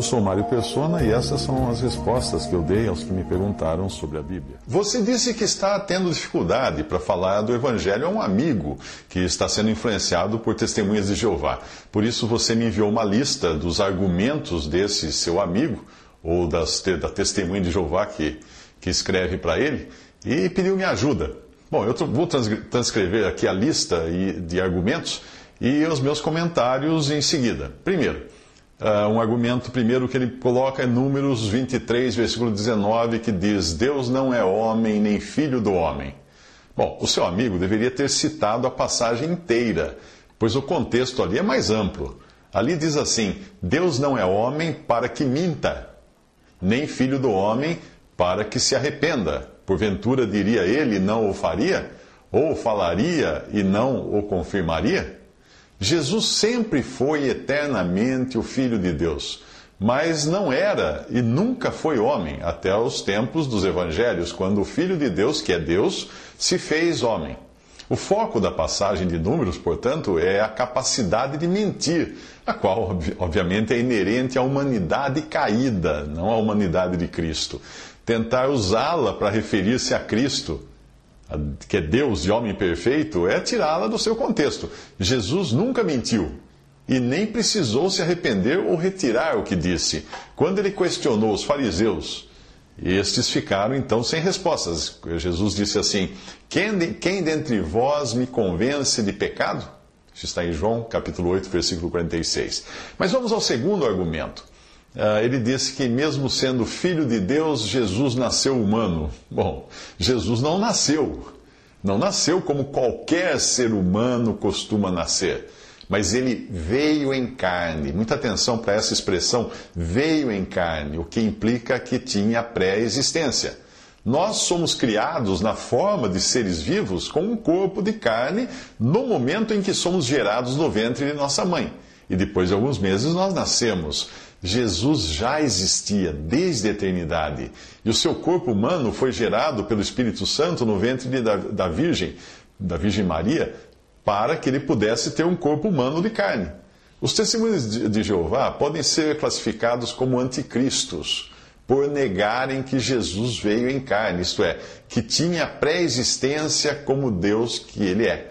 Eu sou Mário Persona e essas são as respostas que eu dei aos que me perguntaram sobre a Bíblia. Você disse que está tendo dificuldade para falar do Evangelho a um amigo que está sendo influenciado por testemunhas de Jeová. Por isso você me enviou uma lista dos argumentos desse seu amigo, ou das, da testemunha de Jeová que, que escreve para ele, e pediu minha ajuda. Bom, eu vou transcrever aqui a lista de argumentos e os meus comentários em seguida. Primeiro. Uh, um argumento primeiro que ele coloca é Números 23, versículo 19, que diz: Deus não é homem nem filho do homem. Bom, o seu amigo deveria ter citado a passagem inteira, pois o contexto ali é mais amplo. Ali diz assim: Deus não é homem para que minta, nem filho do homem para que se arrependa. Porventura diria ele, não o faria? Ou falaria e não o confirmaria? Jesus sempre foi eternamente o Filho de Deus, mas não era e nunca foi homem até os tempos dos evangelhos, quando o Filho de Deus, que é Deus, se fez homem. O foco da passagem de Números, portanto, é a capacidade de mentir, a qual, obviamente, é inerente à humanidade caída, não à humanidade de Cristo. Tentar usá-la para referir-se a Cristo que é Deus e homem perfeito, é tirá-la do seu contexto. Jesus nunca mentiu e nem precisou se arrepender ou retirar o que disse. Quando ele questionou os fariseus, estes ficaram então sem respostas. Jesus disse assim: Quem, de, quem dentre vós me convence de pecado? Isso está em João capítulo 8, versículo 46. Mas vamos ao segundo argumento. Uh, ele disse que, mesmo sendo filho de Deus, Jesus nasceu humano. Bom, Jesus não nasceu. Não nasceu como qualquer ser humano costuma nascer. Mas ele veio em carne. Muita atenção para essa expressão, veio em carne, o que implica que tinha pré-existência. Nós somos criados na forma de seres vivos com um corpo de carne no momento em que somos gerados no ventre de nossa mãe. E depois de alguns meses nós nascemos. Jesus já existia desde a eternidade e o seu corpo humano foi gerado pelo Espírito Santo no ventre da, da Virgem, da Virgem Maria, para que ele pudesse ter um corpo humano de carne. Os testemunhos de Jeová podem ser classificados como anticristos, por negarem que Jesus veio em carne, isto é, que tinha pré-existência como Deus que ele é.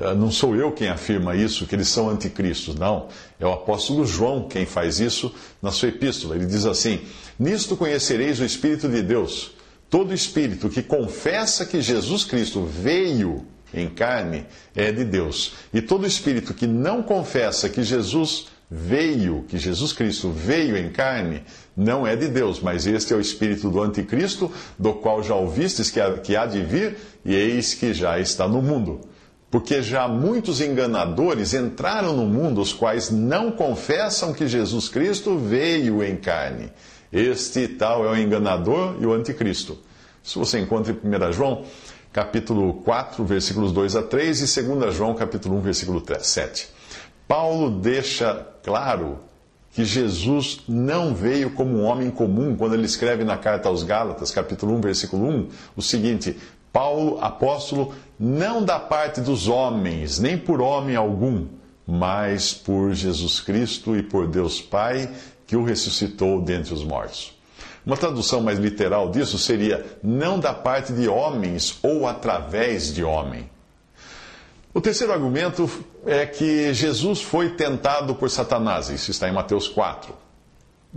Ah, não sou eu quem afirma isso, que eles são anticristos, não. É o apóstolo João quem faz isso na sua epístola. Ele diz assim: Nisto conhecereis o Espírito de Deus. Todo espírito que confessa que Jesus Cristo veio em carne é de Deus. E todo espírito que não confessa que Jesus veio, que Jesus Cristo veio em carne, não é de Deus, mas este é o espírito do anticristo, do qual já ouvistes que há de vir, e eis que já está no mundo porque já muitos enganadores entraram no mundo, os quais não confessam que Jesus Cristo veio em carne. Este tal é o enganador e o anticristo. Isso você encontra em 1 João, capítulo 4, versículos 2 a 3 e 2 João, capítulo 1, versículo 7. Paulo deixa claro que Jesus não veio como um homem comum quando ele escreve na carta aos Gálatas, capítulo 1, versículo 1, o seguinte: Paulo, apóstolo, não da parte dos homens, nem por homem algum, mas por Jesus Cristo e por Deus Pai, que o ressuscitou dentre os mortos. Uma tradução mais literal disso seria: não da parte de homens ou através de homem. O terceiro argumento é que Jesus foi tentado por Satanás, isso está em Mateus 4.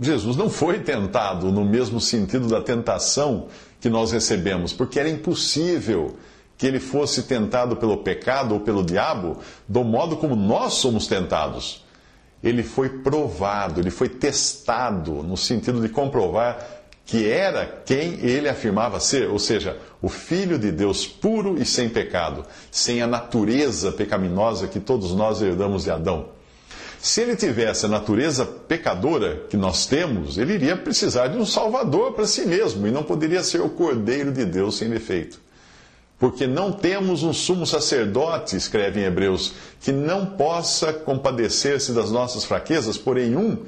Jesus não foi tentado no mesmo sentido da tentação que nós recebemos, porque era impossível que ele fosse tentado pelo pecado ou pelo diabo do modo como nós somos tentados. Ele foi provado, ele foi testado, no sentido de comprovar que era quem ele afirmava ser, ou seja, o Filho de Deus puro e sem pecado, sem a natureza pecaminosa que todos nós herdamos de Adão. Se ele tivesse a natureza pecadora que nós temos, ele iria precisar de um Salvador para si mesmo e não poderia ser o Cordeiro de Deus sem defeito. Porque não temos um sumo sacerdote, escreve em Hebreus, que não possa compadecer-se das nossas fraquezas, porém um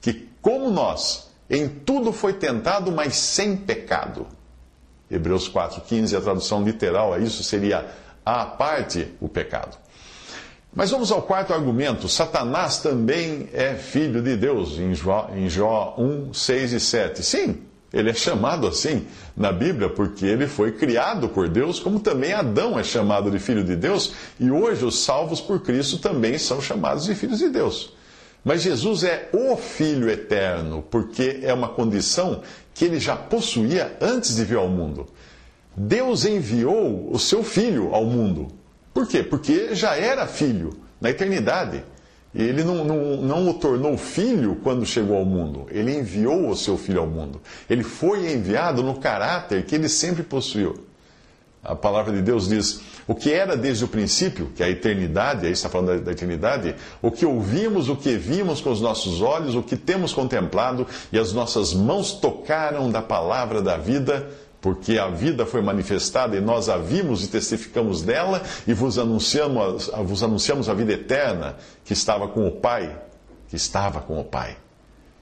que, como nós, em tudo foi tentado, mas sem pecado. Hebreus 4,15, a tradução literal a isso seria à parte o pecado. Mas vamos ao quarto argumento. Satanás também é filho de Deus, em Jó, em Jó 1, 6 e 7. Sim, ele é chamado assim na Bíblia porque ele foi criado por Deus, como também Adão é chamado de filho de Deus, e hoje os salvos por Cristo também são chamados de filhos de Deus. Mas Jesus é o Filho eterno, porque é uma condição que ele já possuía antes de vir ao mundo. Deus enviou o seu Filho ao mundo. Por quê? Porque já era filho na eternidade. Ele não, não, não o tornou filho quando chegou ao mundo. Ele enviou o seu filho ao mundo. Ele foi enviado no caráter que ele sempre possuiu. A palavra de Deus diz: o que era desde o princípio, que é a eternidade, aí está falando da, da eternidade, o que ouvimos, o que vimos com os nossos olhos, o que temos contemplado e as nossas mãos tocaram da palavra da vida porque a vida foi manifestada e nós a vimos e testificamos dela e vos anunciamos, vos anunciamos a vida eterna que estava com o Pai, que estava com o Pai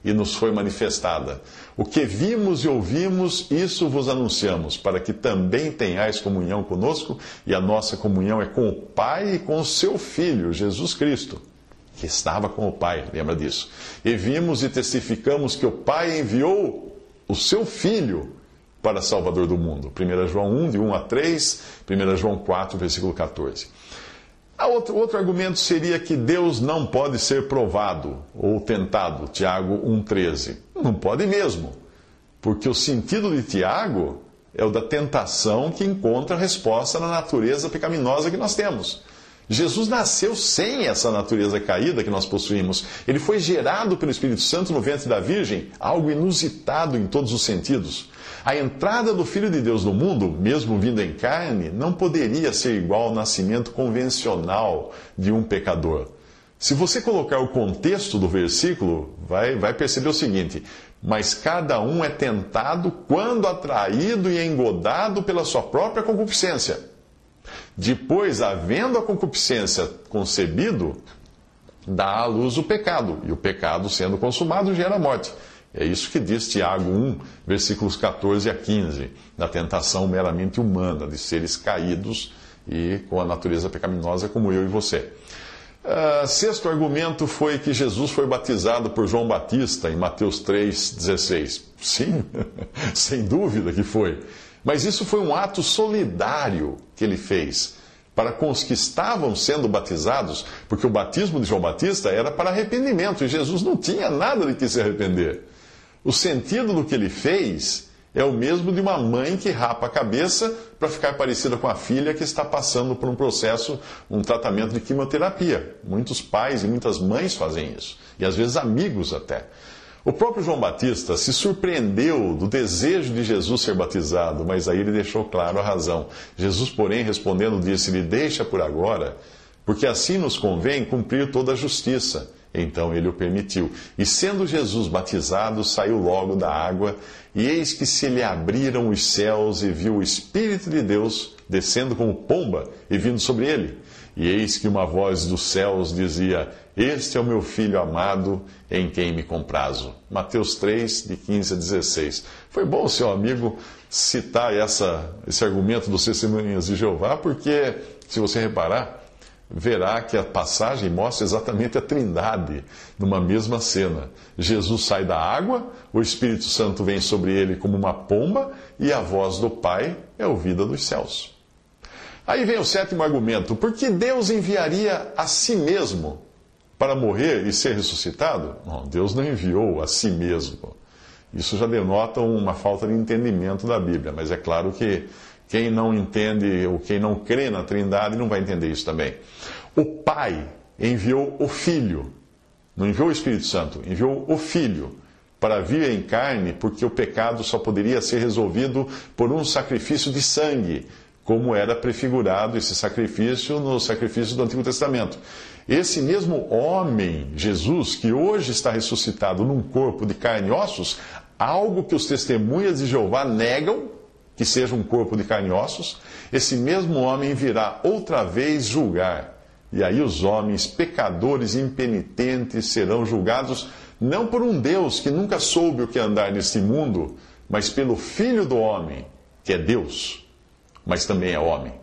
e nos foi manifestada. O que vimos e ouvimos, isso vos anunciamos, para que também tenhais comunhão conosco, e a nossa comunhão é com o Pai e com o seu Filho, Jesus Cristo, que estava com o Pai, lembra disso? E vimos e testificamos que o Pai enviou o seu Filho para Salvador do mundo. 1 João 1, de 1 a 3, 1 João 4, versículo 14. Outro, outro argumento seria que Deus não pode ser provado ou tentado, Tiago 1,13. Não pode mesmo, porque o sentido de Tiago é o da tentação que encontra resposta na natureza pecaminosa que nós temos. Jesus nasceu sem essa natureza caída que nós possuímos. Ele foi gerado pelo Espírito Santo no ventre da Virgem, algo inusitado em todos os sentidos. A entrada do Filho de Deus no mundo, mesmo vindo em carne, não poderia ser igual ao nascimento convencional de um pecador. Se você colocar o contexto do versículo, vai, vai perceber o seguinte: Mas cada um é tentado quando atraído e engodado pela sua própria concupiscência. Depois, havendo a concupiscência concebido, dá à luz o pecado, e o pecado, sendo consumado, gera morte. É isso que diz Tiago 1, versículos 14 a 15, da tentação meramente humana, de seres caídos e com a natureza pecaminosa como eu e você. Uh, sexto argumento foi que Jesus foi batizado por João Batista em Mateus 3,16. Sim, sem dúvida que foi. Mas isso foi um ato solidário que ele fez para com os que estavam sendo batizados, porque o batismo de João Batista era para arrependimento e Jesus não tinha nada de que se arrepender. O sentido do que ele fez é o mesmo de uma mãe que rapa a cabeça para ficar parecida com a filha que está passando por um processo, um tratamento de quimioterapia. Muitos pais e muitas mães fazem isso, e às vezes amigos até. O próprio João Batista se surpreendeu do desejo de Jesus ser batizado, mas aí ele deixou claro a razão. Jesus, porém, respondendo, disse-lhe: Deixa por agora, porque assim nos convém cumprir toda a justiça. Então ele o permitiu. E sendo Jesus batizado, saiu logo da água, e eis que se lhe abriram os céus, e viu o Espírito de Deus descendo como pomba e vindo sobre ele. E eis que uma voz dos céus dizia: Este é o meu filho amado, em quem me comprazo. Mateus 3, de 15 a 16. Foi bom, seu amigo, citar essa, esse argumento dos testemunhas de Jeová, porque, se você reparar, verá que a passagem mostra exatamente a trindade numa mesma cena. Jesus sai da água, o Espírito Santo vem sobre ele como uma pomba, e a voz do Pai é ouvida dos céus. Aí vem o sétimo argumento: por que Deus enviaria a si mesmo para morrer e ser ressuscitado? Não, Deus não enviou a si mesmo. Isso já denota uma falta de entendimento da Bíblia, mas é claro que quem não entende ou quem não crê na Trindade não vai entender isso também. O Pai enviou o Filho, não enviou o Espírito Santo, enviou o Filho para vir em carne, porque o pecado só poderia ser resolvido por um sacrifício de sangue, como era prefigurado esse sacrifício no sacrifício do Antigo Testamento. Esse mesmo homem, Jesus, que hoje está ressuscitado num corpo de carne e ossos, algo que os testemunhas de Jeová negam que seja um corpo de carne e ossos, esse mesmo homem virá outra vez julgar. E aí os homens pecadores impenitentes serão julgados não por um Deus que nunca soube o que andar neste mundo, mas pelo Filho do homem, que é Deus, mas também é homem.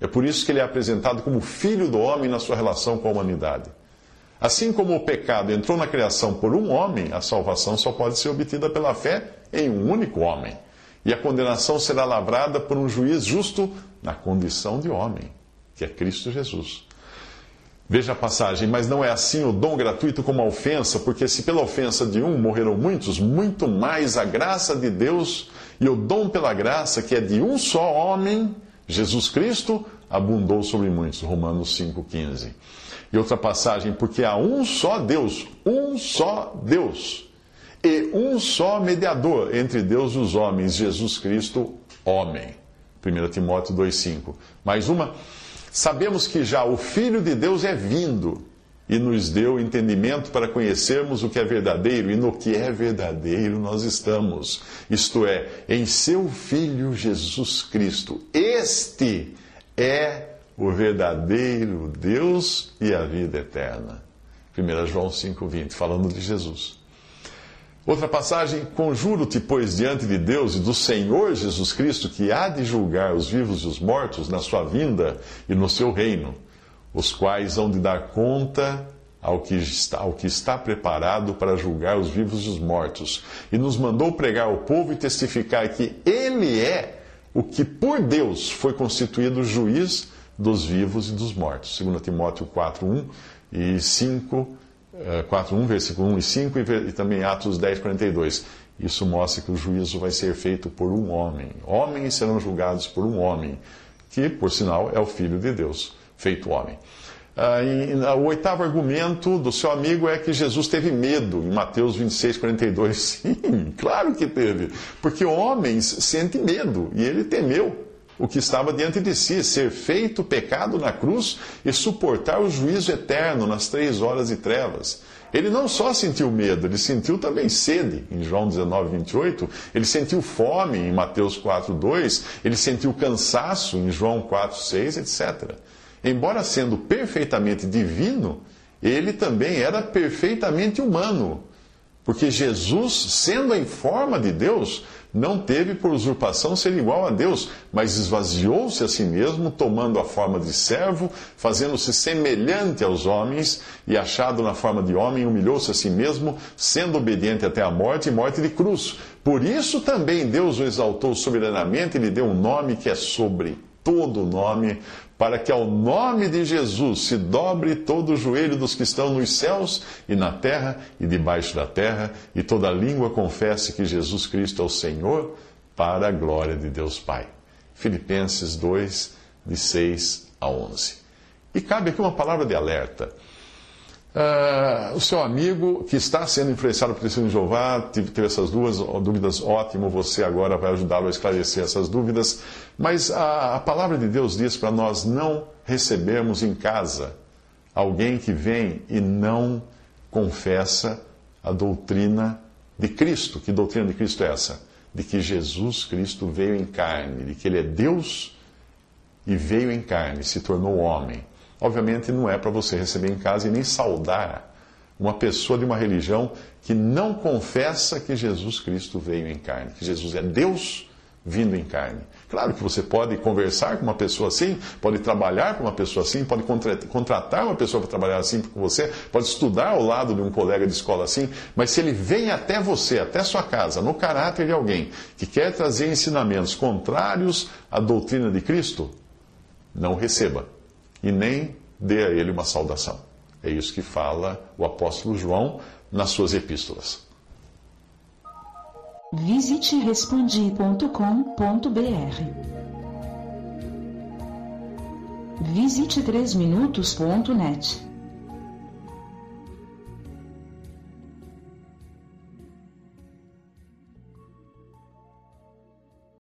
É por isso que ele é apresentado como Filho do homem na sua relação com a humanidade. Assim como o pecado entrou na criação por um homem, a salvação só pode ser obtida pela fé em um único homem. E a condenação será lavrada por um juiz justo na condição de homem, que é Cristo Jesus. Veja a passagem, mas não é assim o dom gratuito como a ofensa, porque se pela ofensa de um morreram muitos, muito mais a graça de Deus e o dom pela graça, que é de um só homem, Jesus Cristo, abundou sobre muitos. Romanos 5,15. E outra passagem, porque há um só Deus, um só Deus, e um só mediador entre Deus e os homens, Jesus Cristo, homem. 1 Timóteo 2,5. Mais uma. Sabemos que já o Filho de Deus é vindo e nos deu entendimento para conhecermos o que é verdadeiro, e no que é verdadeiro nós estamos, isto é, em seu Filho Jesus Cristo. Este é o verdadeiro Deus e a vida eterna. 1 João 5,20, falando de Jesus. Outra passagem: Conjuro-te, pois, diante de Deus e do Senhor Jesus Cristo, que há de julgar os vivos e os mortos na sua vinda e no seu reino, os quais hão de dar conta ao que está, ao que está preparado para julgar os vivos e os mortos. E nos mandou pregar ao povo e testificar que Ele é o que por Deus foi constituído juiz dos vivos e dos mortos. 2 Timóteo 4, 1 e 5 4, é, 1, versículo 1 e 5, e também Atos 10, 42. Isso mostra que o juízo vai ser feito por um homem. Homens serão julgados por um homem, que, por sinal, é o Filho de Deus, feito homem. Ah, e, o oitavo argumento do seu amigo é que Jesus teve medo, em Mateus 26, 42. Sim, claro que teve. Porque homens sentem medo, e ele temeu o que estava diante de si, ser feito pecado na cruz e suportar o juízo eterno nas três horas de trevas. Ele não só sentiu medo, ele sentiu também sede, em João 19, 28, ele sentiu fome, em Mateus 4, 2, ele sentiu cansaço, em João 4, 6, etc. Embora sendo perfeitamente divino, ele também era perfeitamente humano, porque Jesus, sendo em forma de Deus, não teve por usurpação ser igual a Deus, mas esvaziou-se a si mesmo, tomando a forma de servo, fazendo-se semelhante aos homens, e achado na forma de homem, humilhou-se a si mesmo, sendo obediente até a morte e morte de cruz. Por isso também Deus o exaltou soberanamente e lhe deu um nome que é sobre todo nome, para que ao nome de Jesus se dobre todo o joelho dos que estão nos céus e na terra e debaixo da terra, e toda língua confesse que Jesus Cristo é o Senhor, para a glória de Deus Pai. Filipenses 2, de 6 a 11. E cabe aqui uma palavra de alerta. Uh, o seu amigo que está sendo influenciado por testemunho de Jeová teve, teve, essas duas dúvidas, ótimo, você agora vai ajudá-lo a esclarecer essas dúvidas. Mas a, a palavra de Deus diz para nós não recebermos em casa alguém que vem e não confessa a doutrina de Cristo. Que doutrina de Cristo é essa? De que Jesus Cristo veio em carne, de que Ele é Deus e veio em carne, se tornou homem obviamente não é para você receber em casa e nem saudar uma pessoa de uma religião que não confessa que Jesus Cristo veio em carne, que Jesus é Deus vindo em carne. Claro que você pode conversar com uma pessoa assim, pode trabalhar com uma pessoa assim, pode contratar uma pessoa para trabalhar assim com você, pode estudar ao lado de um colega de escola assim, mas se ele vem até você, até sua casa, no caráter de alguém que quer trazer ensinamentos contrários à doutrina de Cristo, não receba e nem dê a ele uma saudação. É isso que fala o apóstolo João nas suas epístolas. Visite respondi.com.br. Visite 3minutos.net.